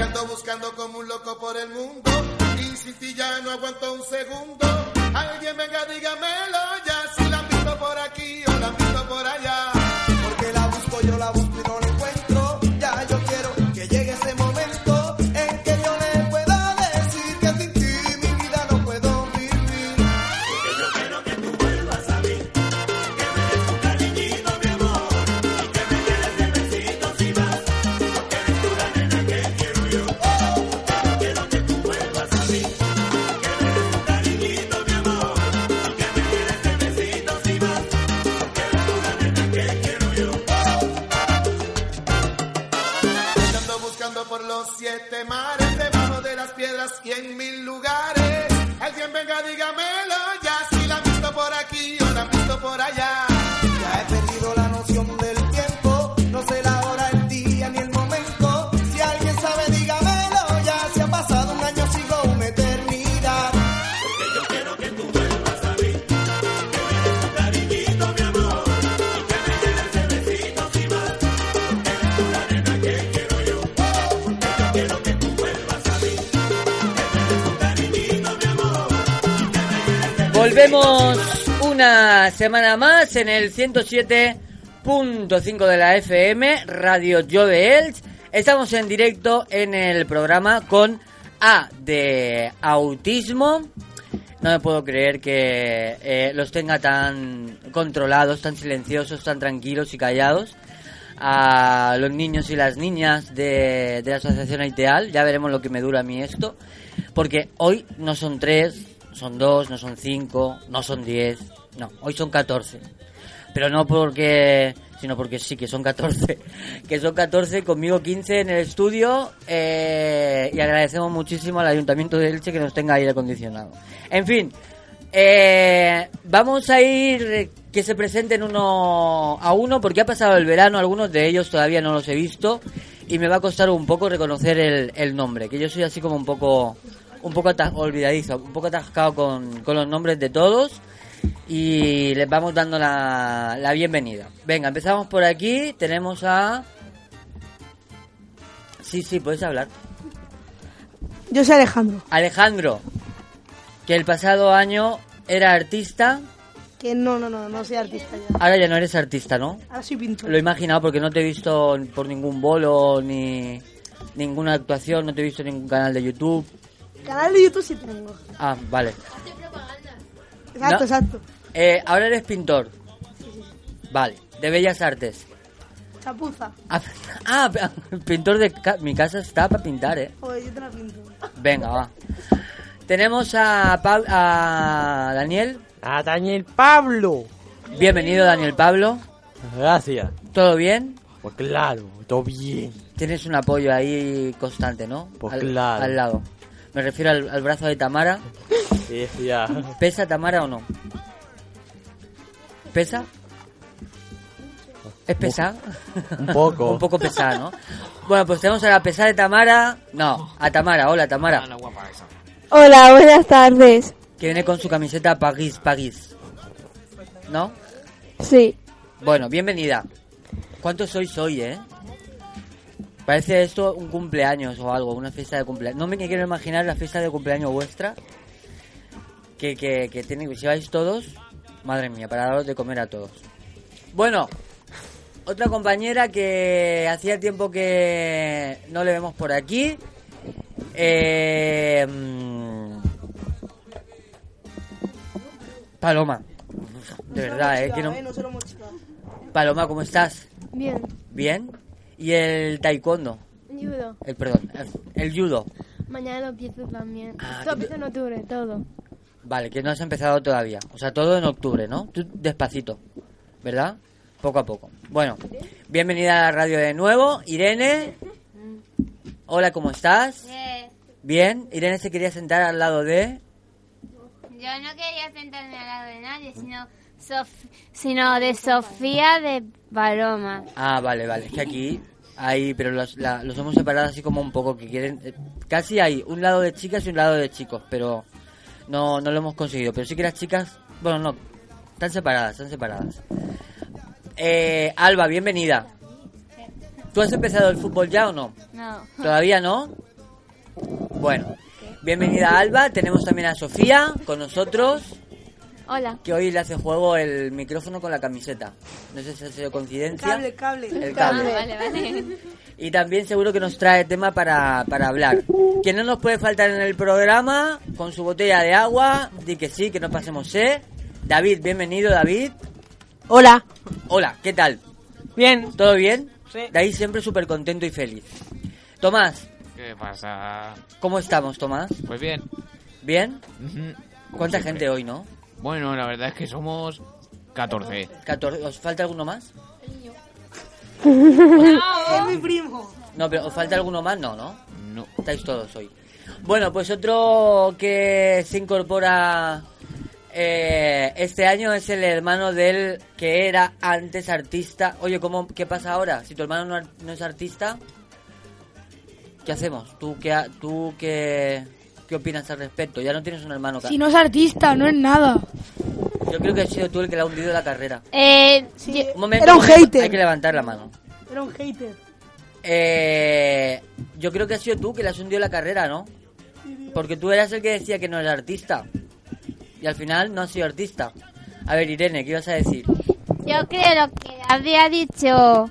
Que ando buscando como un loco por el mundo y sin ti ya no aguanto un segundo. Alguien venga, dígamelo ya, si la han visto por aquí o la han visto por allá. Volvemos una semana más en el 107.5 de la FM, Radio Yo de Elch. Estamos en directo en el programa con A de autismo. No me puedo creer que eh, los tenga tan controlados, tan silenciosos, tan tranquilos y callados. A los niños y las niñas de, de la Asociación Aiteal. Ya veremos lo que me dura a mí esto. Porque hoy no son tres, son dos, no son cinco, no son diez. No, hoy son catorce. Pero no porque, sino porque sí que son 14. Que son 14, conmigo 15 en el estudio. eh, y agradecemos muchísimo al Ayuntamiento de Elche que nos tenga aire acondicionado. En fin, eh, vamos a ir que se presenten uno a uno porque ha pasado el verano. Algunos de ellos todavía no los he visto. Y me va a costar un poco reconocer el, el nombre. Que yo soy así como un poco, un poco olvidadizo, un poco atascado con, con los nombres de todos y les vamos dando la, la bienvenida. Venga, empezamos por aquí. Tenemos a. Sí, sí, puedes hablar. Yo soy Alejandro. Alejandro, que el pasado año era artista, Que no, no, no, no soy artista ya. ahora ya no eres artista, ¿no? Ahora soy pintor. Lo he imaginado porque no te he visto por ningún bolo ni ninguna actuación, no te he visto en ningún canal de YouTube. Canal de YouTube sí tengo. Ah, vale. Exacto, No. exacto. Eh, ahora eres pintor. Vale, de bellas artes. Chapuza. Ah, ah, pintor de ca- mi casa está para pintar, ¿eh? Joder, yo te la pinto. Venga, va. Tenemos a, Pab- a Daniel. A Daniel Pablo. Bienvenido, Daniel Pablo. Gracias. ¿Todo bien? Pues claro, todo bien. Tienes un apoyo ahí constante, ¿no? Pues al, claro. al lado. Me refiero al, al brazo de Tamara. Sí, ya. ¿Pesa Tamara o no? ¿Pesa? ¿Es pesada? Un poco. un poco pesada, ¿no? Bueno, pues tenemos a la pesada de Tamara. No, a Tamara. Hola, Tamara. Hola, buenas tardes. Que viene con su camiseta París, París. ¿No? Sí, Bueno, bienvenida. ¿Cuántos sois hoy, eh? Parece esto un cumpleaños o algo, una fiesta de cumpleaños. No me quiero imaginar la fiesta de cumpleaños vuestra. Que, que, que tiene, si vais todos, madre mía, para daros de comer a todos. Bueno, otra compañera que hacía tiempo que no le vemos por aquí. Eh, mm, Paloma. De verdad, eh, que no... no se lo hemos chivado. Paloma, ¿cómo estás? bien. ¿Bien? ¿Y el taekwondo? Judo. El, perdón, el, el judo. Mañana lo empiezo también. Ah, Esto empieza en octubre, todo. Vale, que no has empezado todavía. O sea, todo en octubre, ¿no? Tú despacito, ¿verdad? Poco a poco. Bueno, bienvenida a la radio de nuevo. Irene. Hola, ¿cómo estás? Bien. Irene se quería sentar al lado de... Yo no quería sentarme al lado de nadie, sino, Sof- sino de Sofía de Paloma. Ah, vale, vale. Es que aquí hay, pero los, la- los hemos separado así como un poco, que quieren... eh, casi hay un lado de chicas y un lado de chicos, pero no, no lo hemos conseguido. Pero sí que las chicas, bueno, no, están separadas, están separadas. Eh, Alba, bienvenida. ¿Tú has empezado el fútbol ya o no? No. ¿Todavía no? Bueno, bienvenida Alba. Tenemos también a Sofía con nosotros, Hola. que hoy le hace juego el micrófono con la camiseta. No sé si ha sido coincidencia. Cable, cable. El Ah, cable. vale, vale. Y también seguro que nos trae tema para, para hablar. Que no nos puede faltar en el programa, con su botella de agua, di que sí, que no pasemos sed. David, bienvenido David. Hola. Hola, ¿qué tal? Bien. ¿Todo bien? Sí. David siempre súper contento y feliz. Tomás, ¿Qué pasa? ¿cómo estamos, Tomás? Pues bien. ¿Bien? Ujú. Como ¿Cuánta siempre. gente hoy, no? Bueno, la verdad es que somos 14. 14. ¿Os falta alguno más? Es mi primo. No, pero ¿os falta alguno más? No, ¿no? No. Estáis todos hoy. Bueno, pues otro que se incorpora eh, este año es el hermano del que era antes artista. Oye, ¿cómo, ¿qué pasa ahora? Si tu hermano no, es artista, ¿qué hacemos? ¿Tú qué, ha- tú qué, qué opinas al respecto? Ya no tienes un hermano. Si no es artista, no es nada. Yo creo que has sido tú el que le ha hundido la carrera. Eh, Sí, Un momento, Era un hater. Hay que levantar la mano. Era un hater. Eh, yo creo que has sido tú que le has hundido la carrera, ¿no? Porque tú eras el que decía que no era artista. Y al final no has sido artista. A ver, Irene, ¿qué ibas a decir? yo creo que había dicho.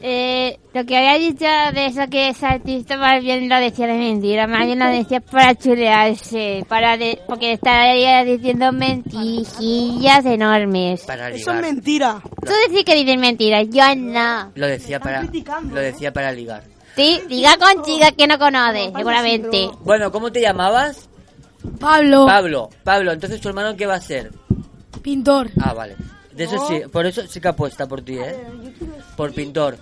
Eh, lo que había dicho de eso que es artista, más bien lo decía de mentira, más bien lo decía para chulearse, para de, porque estaría diciendo mentirijillas enormes. Para Eso es mentira. Tú decís que dices mentiras, yo no. Lo decía para lo ¿eh? decía para ligar. Sí, diga con chica que no conoce, seguramente. Bueno, ¿cómo te llamabas? Pablo, Pablo. Pablo, entonces tu hermano qué va a ser? pintor. Ah, vale. De eso sí, por eso sí que apuesta por ti, ¿eh? Por pintor.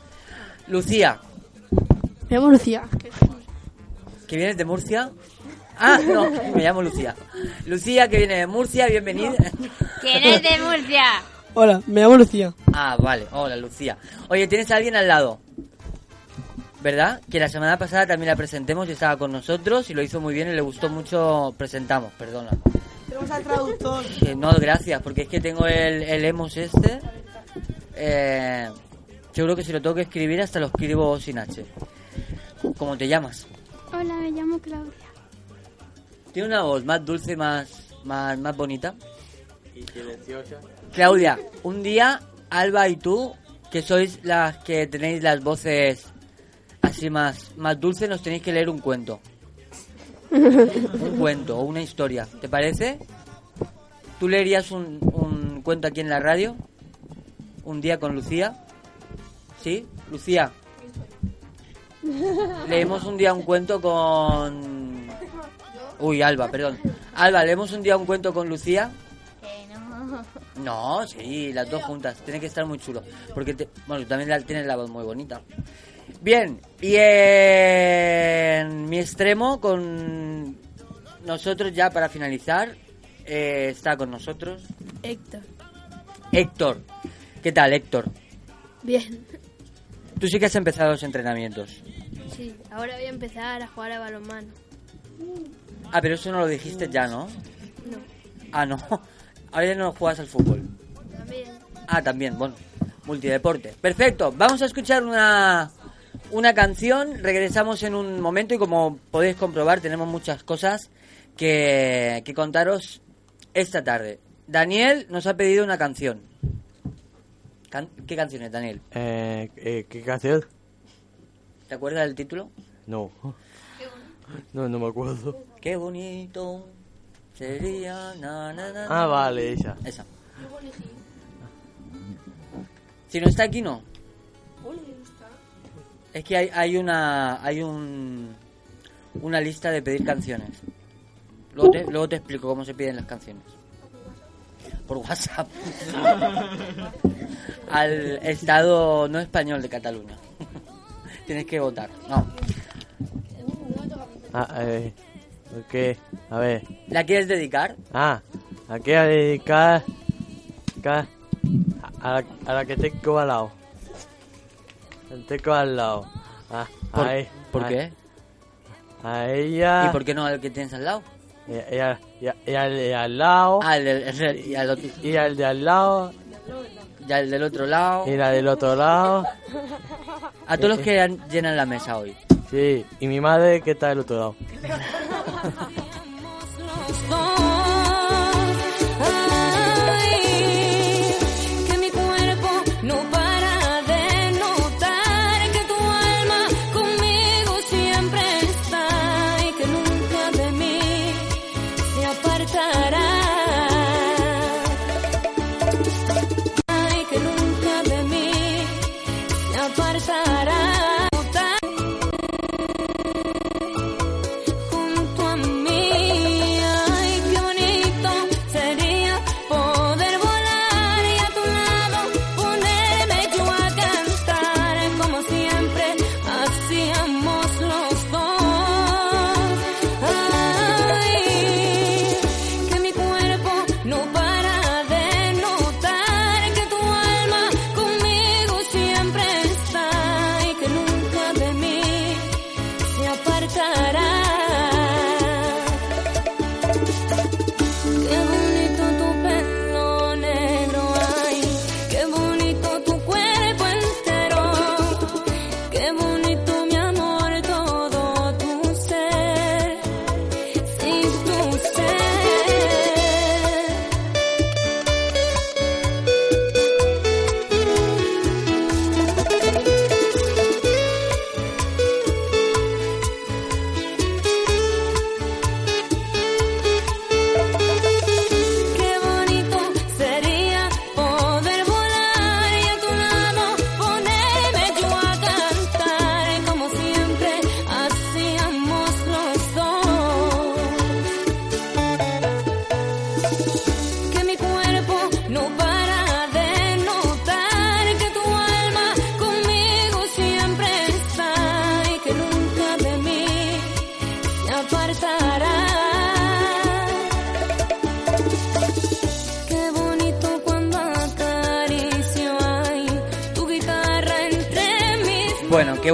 Lucía, Me llamo Lucía. ¿que vienes de Murcia? Ah, no, me llamo Lucía. Lucía, que viene de Murcia, bienvenida. ¿Quién es de Murcia? Hola, me llamo Lucía. Ah, vale. Hola, Lucía. Oye, ¿tienes a alguien al lado? ¿Verdad? Que la semana pasada también la presentemos y estaba con nosotros y lo hizo muy bien y le gustó mucho. Presentamos, perdona. Tenemos al traductor. Que no, gracias, porque es que tengo el, el emos este. Eh, seguro que si lo tengo que escribir hasta lo escribo sin H. ¿Cómo te llamas? Hola, me llamo Claudia. Tiene una voz más dulce, más, más, más bonita. Y silenciosa. Claudia, un día Alba y tú, que sois las que tenéis las voces así más, más dulces, nos tenéis que leer un cuento. Un cuento o una historia, ¿te parece? ¿Tú leerías un, un cuento aquí en la radio? Un día con Lucía. ¿Sí? Lucía. Leemos un día un cuento con... Uy, Alba, perdón. Alba, leemos un día un cuento con Lucía. No, sí, las dos juntas. Tiene que estar muy chulo. Porque, te- bueno, también la, tienes la voz muy bonita. Bien, y en mi extremo, con nosotros ya para finalizar, eh, está con nosotros Héctor. Héctor. ¿Qué tal, Héctor? Bien. Tú sí que has empezado los entrenamientos. Sí, ahora voy a empezar a jugar a balonmano. Ah, pero eso no lo dijiste ya, ¿no? No. Ah, no. Ahora ya no juegas al fútbol. También. Ah, también, bueno, multideporte. Perfecto, vamos a escuchar una, una canción, regresamos en un momento y como podéis comprobar tenemos muchas cosas que, que contaros esta tarde. Daniel nos ha pedido una canción. Can- ¿Qué canción es, Daniel? Eh, eh, ¿Qué canción? ¿Te acuerdas del título? No. No, no me acuerdo. Qué bonito sería... na, na, na, Ah, vale, esa. Esa. Si no está aquí, no. Es que hay, hay una hay un una lista de pedir canciones. Luego te, luego te explico cómo se piden las canciones. Por WhatsApp. Al Estado no español de Cataluña. Tienes que votar. No. Ah, eh, ¿qué? A ver. ¿La quieres dedicar? Ah, ¿a qué a dedicar? ca- A la, a la que tengo al lado. La tengo al lado. Ah, ¿Por, a e- ¿por a- qué? A ella. ¿Y por qué no al que tienes al lado? Y, y al- y al- y al de al lado. Ah, el del- el- y al otro- Y al de al lado. ya el del otro lado. Y la del otro lado. A todos los que han- llenan la mesa hoy. Sí, y mi madre que está del otro lado.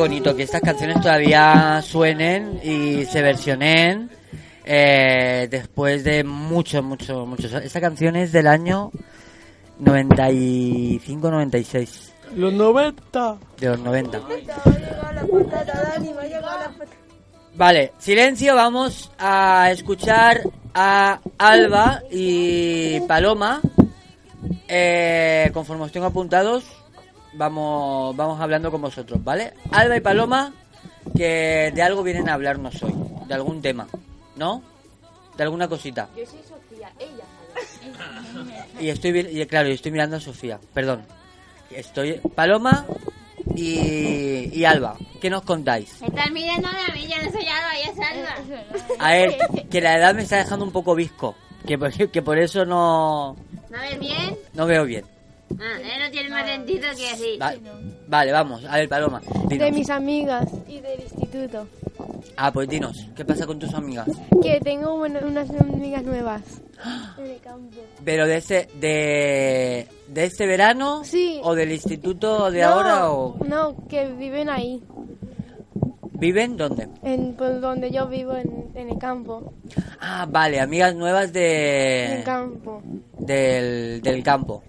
bonito que estas canciones todavía suenen y se versionen eh, después de mucho, mucho, mucho. Esta canción es del año 95-96, Los 90. de los 90. Vale, silencio, vamos a escuchar a Alba y Paloma. Eh, conforme os tengo apuntados, vamos, vamos hablando con vosotros, ¿vale? Alba y Paloma, que de algo vienen a hablarnos hoy, de algún tema, ¿no? De alguna cosita. Yo soy Sofía, ella. Y estoy, y claro, y estoy mirando a Sofía, perdón. Estoy Paloma y, y Alba, ¿qué nos contáis? Estás mirándome a mí, yo no soy Alba, ella es Alba. A ver, que la edad me está dejando un poco visco, que por, que por eso no, ¿No ves bien? no veo bien. Ah, no tiene más sentido que así. Va- vale, vamos, a ver, Paloma, dinos. De mis amigas y del instituto. Ah, pues dinos, ¿qué pasa con tus amigas? Que tengo bueno, unas amigas nuevas. En el campo. ¿Pero de este, de, de este verano? Sí. ¿O del instituto de No, ahora? ¿O No, que viven ahí. viven dónde? En pues, donde yo vivo, en, en el campo. Ah, vale, amigas nuevas En de el campo. del, del campo.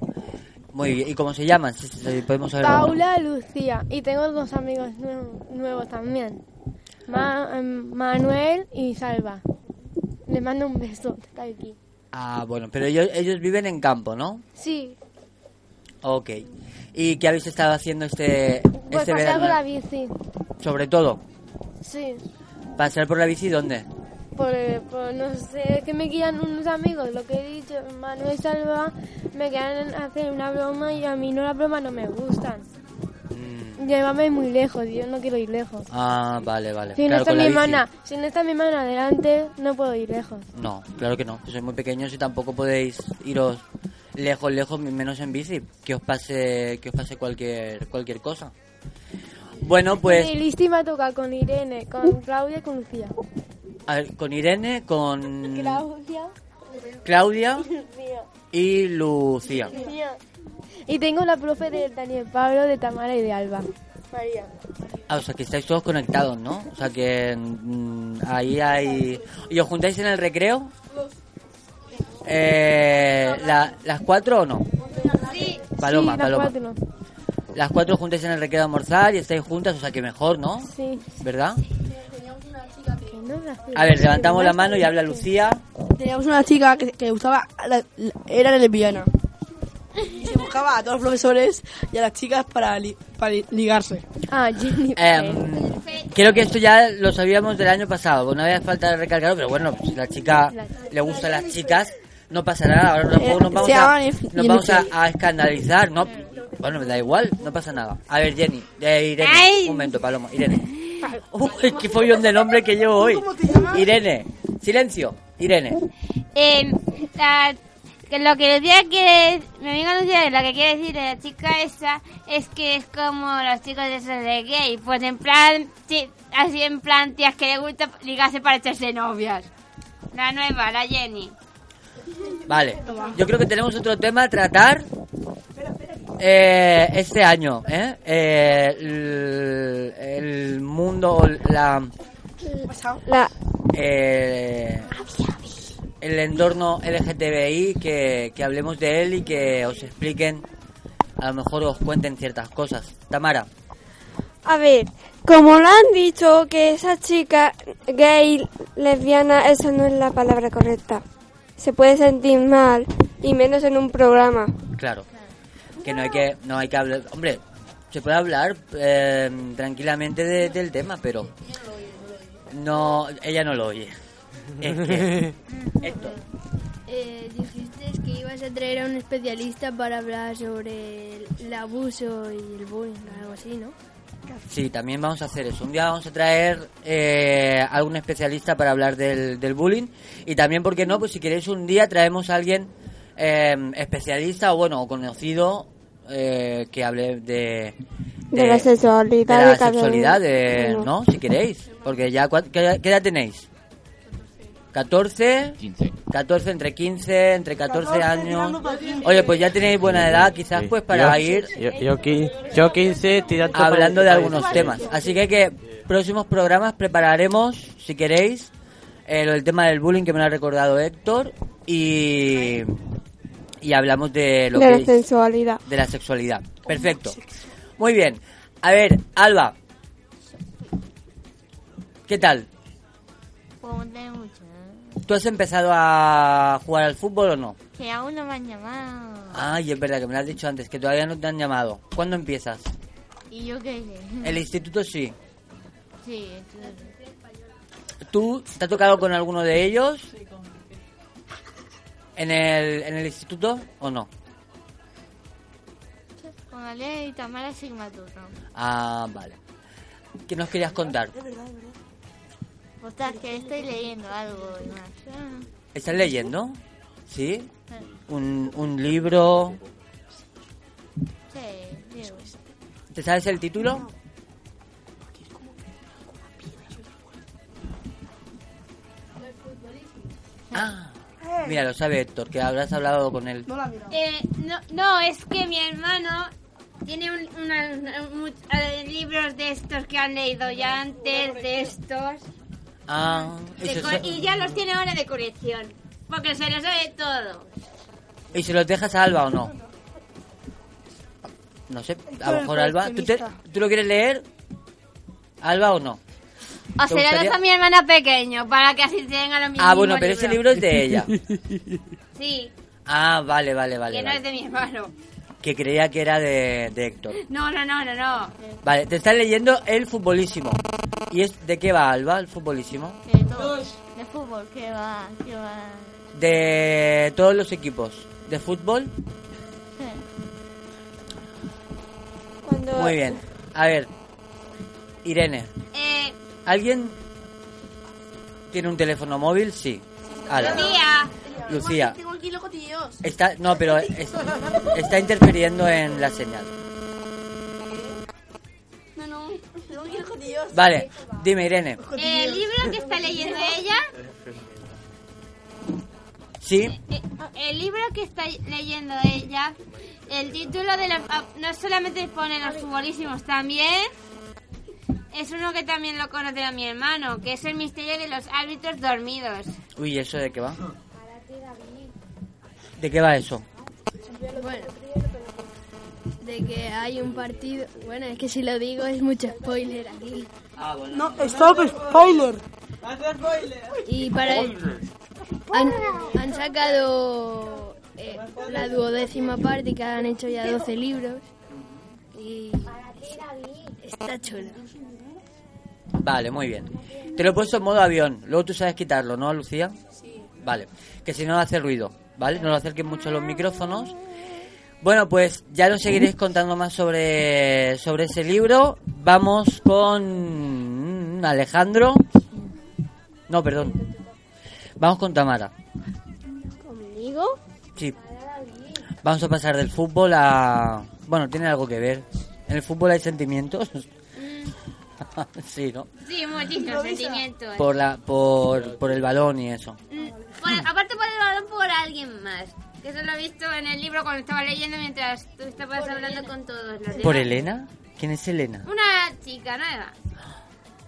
Muy bien, ¿y cómo se llaman? Si- si podemos saber. Paula, Lucía. Y tengo dos amigos nue- nuevos también. Ma- em, Manuel y Salva. Les mando un beso. Está aquí. Ah, bueno, pero ellos, ellos viven en campo, ¿no? Sí, Ok. ¿Y qué habéis estado haciendo este, pues este pasar verano? con la bici. Sobre todo, Sí. ¿pasear por la bici dónde? Por, por no sé, que me quieran unos amigos, lo que he dicho, Manuel Salva, me quieren hacer una broma y a mí no las bromas no me gustan. Llévame muy lejos, yo no quiero ir lejos. Ah, vale, vale. Si no Claro, está con mi la hermana, si no está mi hermana delante, no puedo ir lejos. No, claro que no. Sois muy pequeños y tampoco podéis iros lejos, lejos, menos en bici. Que os pase, que os pase cualquier, cualquier cosa. Bueno, pues, Y Listi me toca con Irene, con Claudia y con Lucía. A ver, con Irene, con Claudia. Claudia y Lucía. Y tengo la profe de Daniel Pablo, de Tamara y de Alba. María. Ah, o sea, que estáis todos conectados, ¿no? O sea, que mm, ahí hay... ¿Y os juntáis en el recreo? Eh, la- ¿Las cuatro o no? Sí. Paloma, sí, las Paloma. cuatro. Las cuatro juntáis en el recreo a almorzar y estáis juntas, o sea que mejor, ¿no? Sí. ¿Verdad? A ver, levantamos la mano y habla Lucía. Teníamos una chica que, que le gustaba, la- la- era lesbiana. Y se buscaba a todos los profesores y a las chicas para, li- para li- ligarse. Ah, Jenny. Em, creo que esto ya lo sabíamos del año pasado, no había falta recalcarlo, pero bueno, si la chica le gusta a las chicas, no pasa nada. Ahora tampoco nos vamos a, nos vamos a, a escandalizar, ¿no? Bueno, me da igual, no pasa nada. A ver, Jenny, eh, Irene, un momento, Paloma, Irene. Uy, qué follón de nombre que llevo hoy. Irene, silencio, Irene. Eh, la- que lo que Lucía quiere, mi amiga Lucía, lo que quiere decir de la chica esa es que es como los chicos de esos de gay, pues en plan, sí, así en plan, tías que le gusta ligarse para echarse novias. La nueva, la Jenny. Vale, yo creo que tenemos otro tema a tratar eh, este año, ¿eh? Eh, el, el mundo, la, La, eh, el entorno LGTBI, que, que hablemos de él y que os expliquen, a lo mejor os cuenten ciertas cosas. Tamara, a ver, como lo han dicho que esa chica gay, lesbiana, esa no es la palabra correcta. Se puede sentir mal y menos en un programa. claro, que no hay que, no hay que hablar, hombre, se puede hablar eh, tranquilamente de- del tema, pero no, ella no lo oye. Es que, Héctor, Eh, dijiste que ibas a traer a un especialista para hablar sobre el, el abuso y el bullying, algo así, ¿no? Sí, también vamos a hacer eso. Un día vamos a traer eh, a algún especialista para hablar del, del bullying. Y también, ¿por qué no? Pues si queréis un día traemos a alguien eh, especialista o bueno, conocido eh, que hable de... De la sexualidad de la sexualidad, de, ¿no? Si queréis. Porque ya, ¿cuál- ¿qué, qué edad tenéis? 14, 15. 14, entre 15, entre 14 14 años. tirando para 15. Oye, pues ya tenéis buena edad, quizás pues para yo, ir Yo, yo, quin- yo 15 tirando para- hablando de algunos temas. Así que, que próximos programas prepararemos, si queréis, eh, lo del tema del bullying que me lo ha recordado Héctor y, y hablamos de lo de que la es- sensualidad. de la sexualidad. Perfecto. Muy bien. A ver, Alba. ¿Qué tal? ¿Tú has empezado a jugar al fútbol o no? Que aún no me han llamado. Ay, es verdad que me lo has dicho antes, que todavía no te han llamado. ¿Cuándo empiezas? ¿Y yo qué sé? El instituto sí. Sí, ¿Tú te ha tocado con alguno de ellos? ¿En el, en el instituto o no? con Ale y Tamara Sigmaturno. Ah, vale. ¿Qué nos querías contar? Ostras, que estoy leyendo algo y más. ¿Estás leyendo? ¿Sí? ¿Un, un libro? Sí, digo. ¿Te sabes el título? Ah, mira, lo sabe Héctor, que habrás hablado con él. No la mira. Eh, no, no, es que mi hermano tiene un, una- eh, libros de estos que han leído ya antes, de estos. Ah, ¿y de y ya los tiene ahora de colección. Porque se los sabe todo. ¿Y se los dejas a Alba o no? No sé, a lo mejor Alba. ¿Tú, te- ¿Tú lo quieres leer? ¿Alba o no? O ¿Te se lo gustaría? dejo a mi hermana pequeño, para que así tenga los mismos Ah, bueno, pero ese libro es de ella. Sí, Ah, vale, vale, vale. que no es de mi hermano. Que creía que era de, de Héctor. No, no, no, no, no. Vale, te estás leyendo El Futbolísimo. ¿Y es de qué va, Alba, El Futbolísimo? De todo. De fútbol, ¿qué va? ¿Qué va? De todos los equipos de fútbol. Cuando Muy bien. A ver, Irene, Eh, ¿alguien tiene un teléfono móvil? Sí. Tía. Lucía. Tengo aquí. Está, no, pero es- está interfiriendo en la señal. No, no. Tengo aquí. Vale, dime, Irene. Eh, El libro que está leyendo ella, ¿Sí? eh, el libro que está leyendo ella, el título de la, ah, no solamente pone los futbolísimos, también es uno que también lo conoce a mi hermano, que es el misterio de los árbitros dormidos. Uy, ¿eso de qué va? ¿De qué va eso? Bueno, de que hay un partido. Bueno, es que si lo digo es mucho spoiler aquí. Ah, bueno. No, stop, spoiler. Y para han, han sacado eh, la duodécima parte que han hecho ya 12 libros y está chulo. Vale, muy bien. Te lo he puesto en modo avión. Luego tú sabes quitarlo, ¿no, Lucía? Sí. Vale. Que si no hace ruido, ¿vale? No lo acerquen mucho los micrófonos. Bueno, pues ya nos seguiréis contando más sobre, sobre ese libro. Vamos con Alejandro. No, perdón. Vamos con Tamara. ¿Conmigo? Sí. Vamos a pasar del fútbol a... Bueno, tiene algo que ver. En el fútbol hay sentimientos. sí, ¿no? Sí, muchísimos sentimientos. Por, la, por, por el balón y eso. Mm, por- aparte por el balón por alguien más. Que eso lo he visto en el libro cuando estaba leyendo mientras tú estabas hablando con todos los ¿Por. Elena? ¿Quién es Elena? Una chica nueva.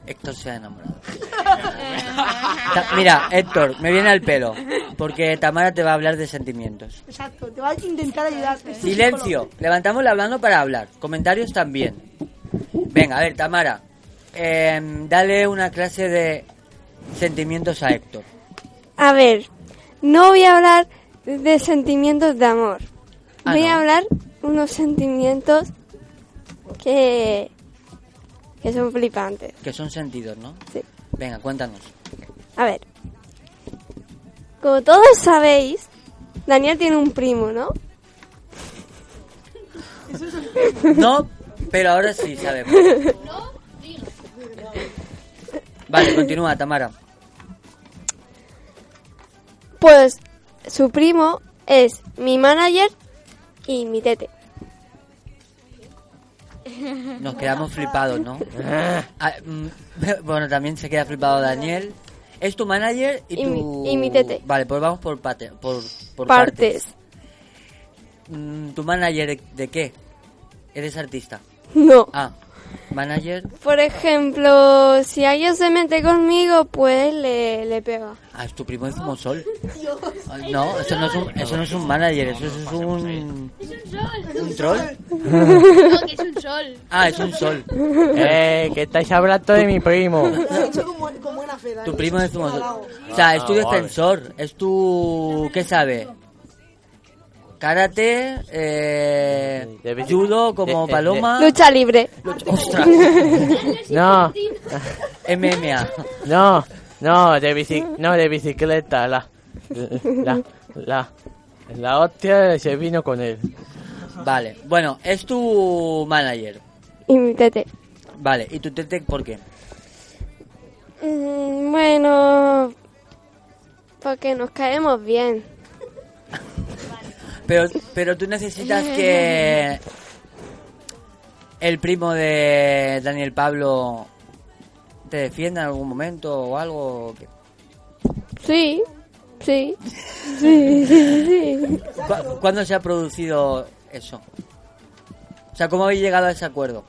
Héctor se ha enamorado. Mira, Héctor, me viene al pelo. Porque Tamara te va a hablar de sentimientos. Exacto, te va a intentar ayudar. Silencio. Levantamos la mano para hablar. Comentarios también. Venga, a ver, Tamara. Em, dale una clase de sentimientos a Héctor. A ver, no voy a hablar de sentimientos de amor. Ah, voy ¿no? a hablar unos sentimientos que, que son flipantes. Que son sentidos, ¿no? Sí. Venga, cuéntanos. A ver, como todos sabéis, Daniel tiene un primo, ¿no? No, pero ahora sí sabemos. Vale, continúa, Tamara. Pues su primo es mi manager y mi tete. Nos quedamos flipados, ¿no? Ah, mm, bueno, también se queda flipado Daniel. Es tu manager y, Y tu... mi- y mi tete. Vale, pues vamos por, por, por Partes. Mm, ¿Tu manager de, de qué? ¿Eres artista? No. Ah, manager... Por ejemplo, si alguien se mete conmigo, pues le, le pega. Ah, es tu primo de Zumosol. Ay, No, eso no, es un, eso no es un manager, eso es un... ¿Un troll? No, que es un sol. Ah, es un sol. Eh, que estáis hablando de mi primo. Como. Tu primo de Estoy Zumosol. halagado. O sea, es tu Ah, defensor, es tu... ¿Qué sabe? Karate, eh, judo como de- de- paloma, Lucha libre. ostras, No, MMA. no, no, de bici, no, de bicicleta, la, la, la, la hostia se vino con él. Vale, bueno, es tu manager. Y mi tete. Vale, ¿y tu tete por qué? Mm, bueno, porque nos caemos bien. Pero, pero tú necesitas que el primo de Daniel Pablo te defienda en algún momento o algo. Sí, sí, sí, sí, sí. ¿Cu- ¿Cuándo se ha producido eso? O sea, ¿cómo habéis llegado a ese acuerdo?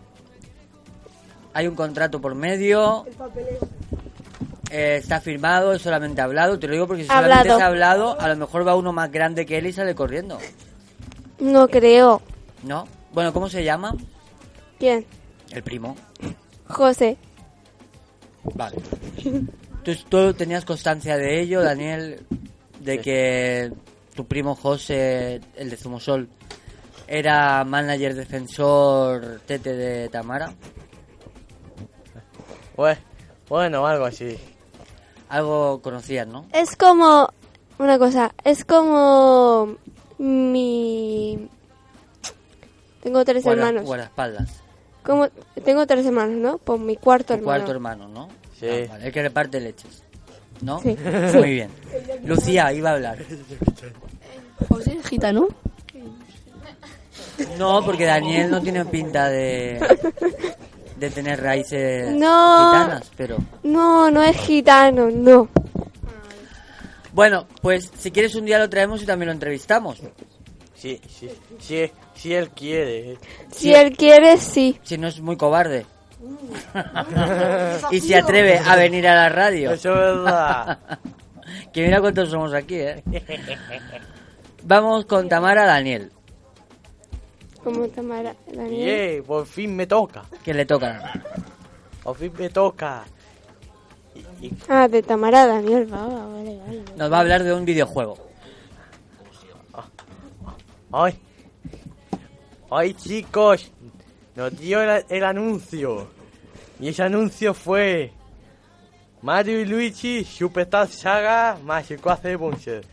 ¿Hay un contrato por medio? Eh, ¿Está firmado? ¿Es solamente hablado? Te lo digo porque si solamente Hablado. es hablado, a lo mejor va uno más grande que él y sale corriendo. No creo. ¿No? Bueno, ¿cómo se llama? ¿Quién? El primo. José. Vale. ¿Tú, tú tenías constancia de ello, Daniel? De que tu primo José, el de Zumosol, era manager defensor tete de Tamara. Bue- Bueno, algo así. Algo conocías, ¿no? Es como una cosa, es como mi tengo tres Guarda- hermanos. Guardaespaldas. Como tengo tres hermanos, ¿no? Por mi cuarto hermano. cuarto hermano, ¿no? Sí. Ah, vale, El que reparte leches. ¿No? Sí. Muy bien. Lucía, iba a hablar. José es gitano. No, porque Daniel no tiene pinta de, de tener raíces No. gitanas, pero... No, no es gitano, no. Bueno, pues si quieres un día lo traemos y también lo entrevistamos. Sí, sí, sí, si él quiere. Si él quiere, sí. Si no es muy cobarde. y se atreve a venir a la radio. Eso es verdad. que mira cuántos somos aquí, ¿eh? Vamos con Tamara Daniel, Como Tamara, Daniel. Yeah, por fin me toca. que le toca. Por fin me toca. Ah, de Tamara Daniel, va, va, vale, vale. Nos va a hablar de un videojuego. Hoy, hoy chicos, nos dio el, el anuncio. Y ese anuncio fue Mario y Luigi Superstar Saga Mágico hace Buncher.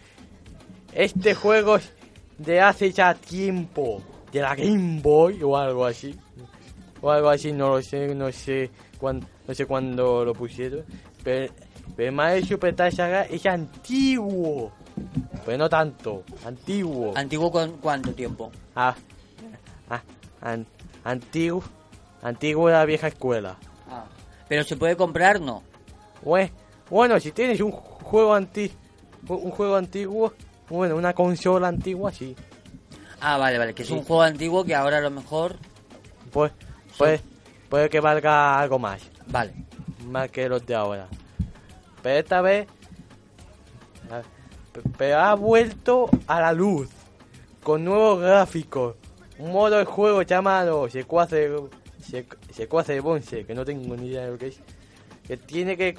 Este juego es de hace ya tiempo, de la Game Boy o algo así. O algo así, no lo sé, no sé cuándo, no sé cuándo lo pusieron. Pero, pero Mario Superstar Saga es antiguo. Pero no tanto, antiguo. ¿Antiguo con cuánto tiempo? Ah, ah, an- antiguo, antiguo de la vieja escuela. Ah. Pero se puede comprar, no. Bue- Bueno, si tienes un juego anti, un juego antiguo, bueno, una consola antigua, sí. Ah, vale, vale, que es un juego antiguo que ahora a lo mejor... Pues, pues, puede que valga algo más, Vale. más que los de ahora. Pero esta vez, pe- pero ha vuelto a la luz con nuevos gráficos, un modo de juego llamado Secuace, Sec- Secuace de Bonse, que no tengo ni idea de lo que es, que tiene que,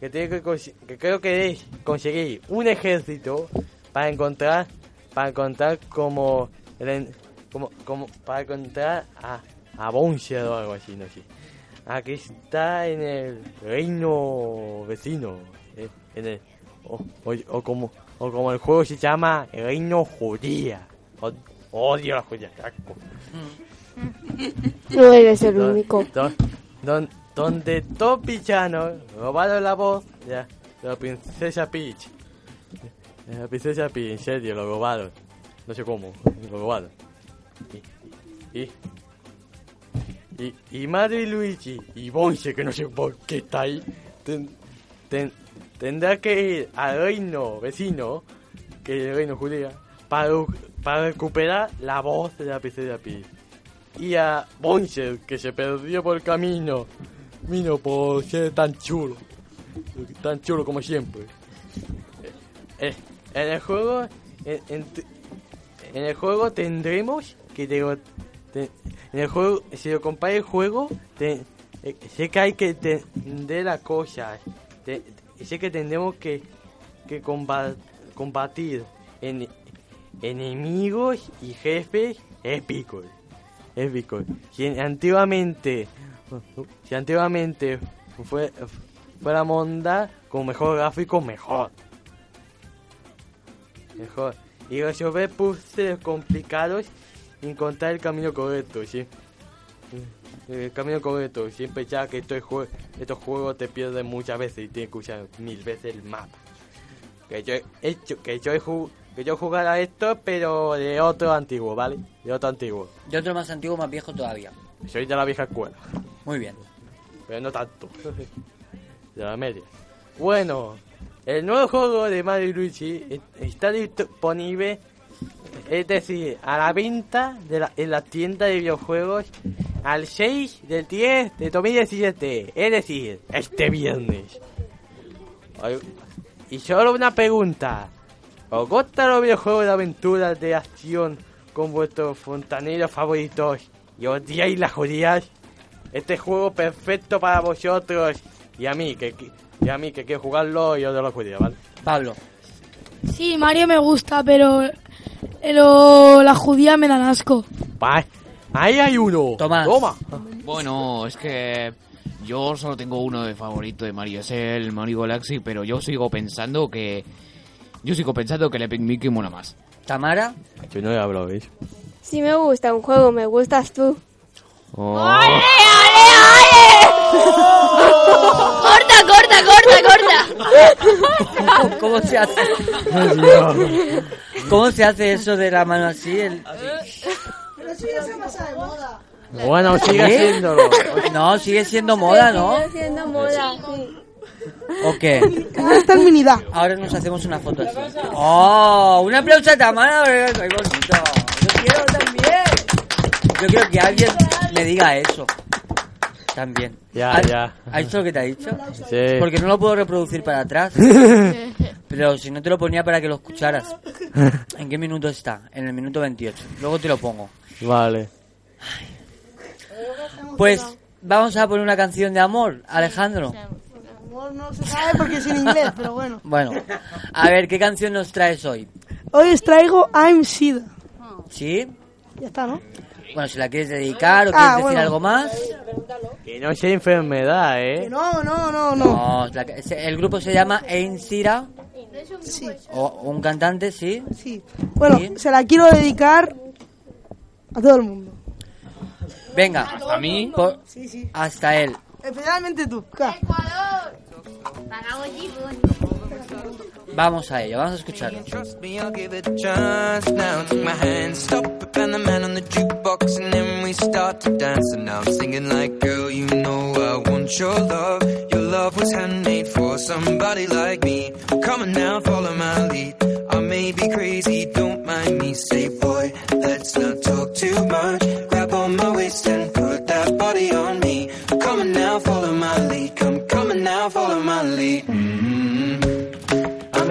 que tiene que, que creo que es conseguir un ejército para encontrar, para encontrar como, el como, como para encontrar a, a o algo así, no sé. Aquí está en el reino vecino, eh, en el, o, o- o como, o como el juego se llama el reino judía. Odio la judía, asco. No eres el Don- único. don- don- donde dos villanos robaron la voz de, la- de la princesa Peach. La princesa Peach, en serio, lo robaron. No sé cómo, lo robaron. Y, y, y, y y Luigi y Bonse, que no sé por qué está ahí, ten- ten- tendrá que ir al reino vecino, que es el reino judía, para, para recuperar la voz de la princesa Peach y a Bonser, que se perdió por el camino. Vino por ser tan chulo. Tan chulo como siempre. Eh, eh, en el juego. En, en- en el juego tendremos que. te- en el juego. Si lo compara el juego. eh, sé que hay que entender las cosas. sé que tendremos que. Que comba- combatir. En, enemigos y jefes épicos épico. Si antiguamente, si antiguamente fue, fuera Monda con mejor gráfico, mejor. Mejor. Y resolver puzzles complicados y encontrar el camino correcto, sí. El camino correcto. Siempre ya que estos, jue- estos juegos te pierden muchas veces y tienes que usar mil veces el mapa. Que yo he hecho, que yo he que yo jugara esto, pero de otro antiguo, ¿vale? De otro antiguo. De otro más antiguo, más viejo todavía. Soy de la vieja escuela, Muy bien. pero no tanto. De la media. Bueno, el nuevo juego de Mario Luigi está disponible, es decir, a la venta en la tienda de videojuegos al 6 del 10 de 2017, es decir, este viernes. Y solo una pregunta. ¿Os gustan los videojuegos de aventuras de acción con vuestros fontaneros favoritos y odiáis las judías? Este juego perfecto para vosotros y a mí que- y a mí que quiero jugarlo y odio las judías, ¿vale? Pablo. Sí, Mario me gusta, pero, pero la judía me dan asco. Pa- Ahí hay uno. Tomás. Toma. Bueno, es que yo solo tengo uno de favorito de Mario, es el Mario Galaxy, pero yo sigo pensando que... Yo sigo pensando que el Epic Mickey mola más. Tamara. Yo no he hablado, ¿veis? Si me gusta un juego, me gustas tú. Oh. ¡Corta, corta, corta, corta! ¿Cómo se hace? ¿Cómo se hace eso de la mano así? El- Pero eso ya se pasa de moda. Bueno, sigue ¿Qué? haciéndolo. No, sigue siendo moda, ¿no? Sigue siendo moda, sí. ¿O qué? Ahora está en minidad. Ahora nos hacemos una foto así. ¡Oh! Un aplauso a Tamara. ¡Qué bonito! Yo quiero también. Yo quiero que alguien me diga eso. También. Ya, ¿Has- ya. ¿Has visto lo que te ha dicho? Sí. Porque no lo puedo reproducir para atrás. Pero si no te lo ponía para que lo escucharas. ¿En qué minuto está? En el minuto 28. Luego te lo pongo. Vale. Pues vamos a poner una canción de amor, Alejandro. no, no se sabe porque es en inglés, pero bueno. Bueno, a ver, ¿qué canción nos traes hoy? Hoy os traigo I'm Sida. ¿Sí? Ya está, ¿no? Bueno, si la quieres dedicar o Ah, quieres decir bueno. algo más. Que no sea enfermedad, Que ¿eh? no, no, no, no. No, la el grupo se llama Ein Sira, Sí, o un cantante, sí. sí. Bueno, Sí. se la quiero dedicar a todo el mundo. Venga, A mí, por- Sí, sí. hasta él. Especialmente tú. Ka. Vamos a ello, vamos a escucharlo. I may be crazy, don't mind me. Say, boy, let's not talk too much.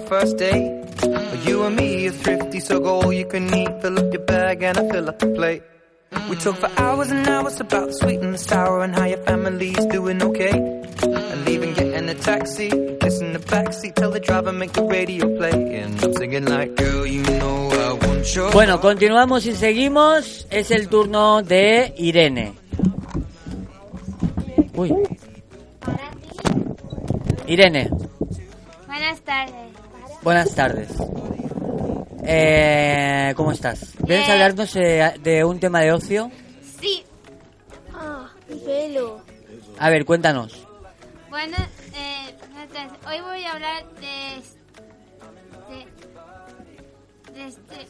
our first date. You and me are thrifty, so go all you can eat. Fill up your bag and I fill up the plate. We talk for hours and hours about the sweet and the sour and how your family's doing okay. And leaving, getting a taxi, kissing the backseat, tell the driver make the radio play. And I'm singing like, girl, you know I want your Bueno, continuamos y seguimos. Es el turno de Irene. Uy. Irene, Buenas tardes. Buenas tardes. Eh, ¿Cómo estás? ¿Vienes a Bien. hablarnos eh, de un tema de ocio? Sí. Ah, mi pelo. A ver, cuéntanos. Bueno, eh, hoy voy a hablar de, de, de este